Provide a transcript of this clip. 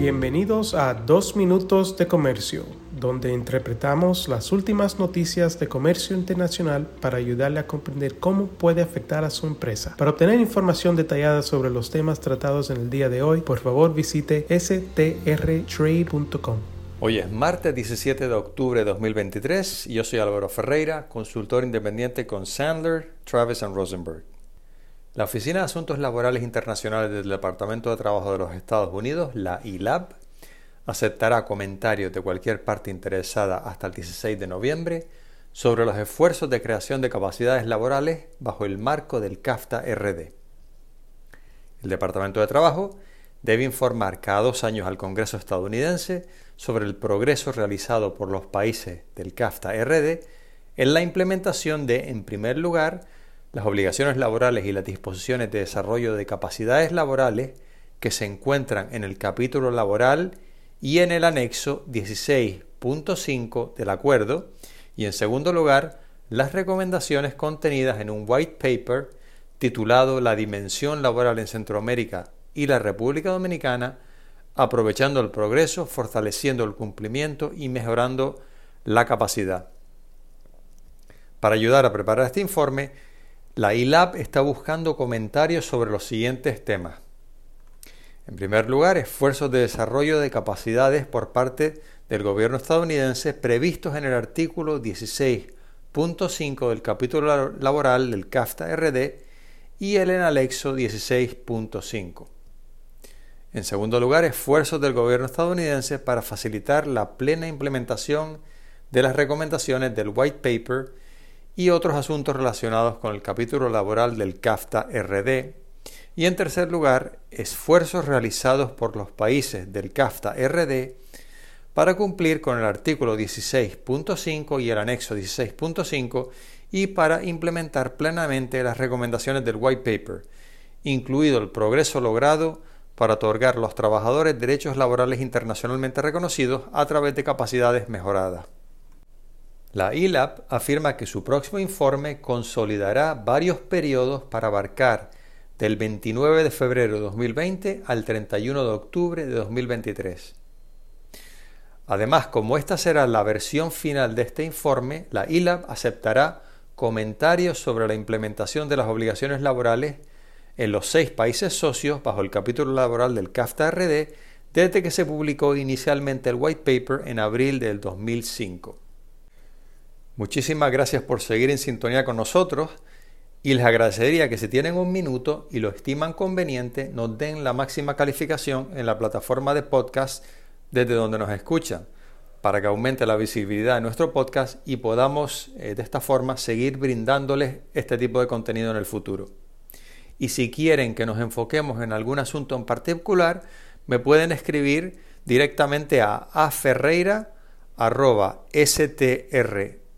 Bienvenidos a Dos Minutos de Comercio, donde interpretamos las últimas noticias de comercio internacional para ayudarle a comprender cómo puede afectar a su empresa. Para obtener información detallada sobre los temas tratados en el día de hoy, por favor visite strtrade.com. Hoy es martes 17 de octubre de 2023 y yo soy Álvaro Ferreira, consultor independiente con Sandler, Travis Rosenberg. La Oficina de Asuntos Laborales Internacionales del Departamento de Trabajo de los Estados Unidos, la ILAB, aceptará comentarios de cualquier parte interesada hasta el 16 de noviembre sobre los esfuerzos de creación de capacidades laborales bajo el marco del CAFTA RD. El Departamento de Trabajo debe informar cada dos años al Congreso estadounidense sobre el progreso realizado por los países del CAFTA RD en la implementación de, en primer lugar, las obligaciones laborales y las disposiciones de desarrollo de capacidades laborales que se encuentran en el capítulo laboral y en el anexo 16.5 del acuerdo y en segundo lugar las recomendaciones contenidas en un white paper titulado La dimensión laboral en Centroamérica y la República Dominicana, aprovechando el progreso, fortaleciendo el cumplimiento y mejorando la capacidad. Para ayudar a preparar este informe, la ILAB está buscando comentarios sobre los siguientes temas. En primer lugar, esfuerzos de desarrollo de capacidades por parte del gobierno estadounidense previstos en el artículo 16.5 del capítulo laboral del CAFTA RD y el anexo 16.5. En segundo lugar, esfuerzos del gobierno estadounidense para facilitar la plena implementación de las recomendaciones del White Paper y otros asuntos relacionados con el capítulo laboral del CAFTA RD. Y en tercer lugar, esfuerzos realizados por los países del CAFTA RD para cumplir con el artículo 16.5 y el anexo 16.5 y para implementar plenamente las recomendaciones del White Paper, incluido el progreso logrado para otorgar a los trabajadores derechos laborales internacionalmente reconocidos a través de capacidades mejoradas. La ILAP afirma que su próximo informe consolidará varios periodos para abarcar del 29 de febrero de 2020 al 31 de octubre de 2023. Además, como esta será la versión final de este informe, la ILAP aceptará comentarios sobre la implementación de las obligaciones laborales en los seis países socios bajo el capítulo laboral del CAFTA RD desde que se publicó inicialmente el white paper en abril del 2005. Muchísimas gracias por seguir en sintonía con nosotros y les agradecería que si tienen un minuto y lo estiman conveniente, nos den la máxima calificación en la plataforma de podcast desde donde nos escuchan, para que aumente la visibilidad de nuestro podcast y podamos eh, de esta forma seguir brindándoles este tipo de contenido en el futuro. Y si quieren que nos enfoquemos en algún asunto en particular, me pueden escribir directamente a aferreira.str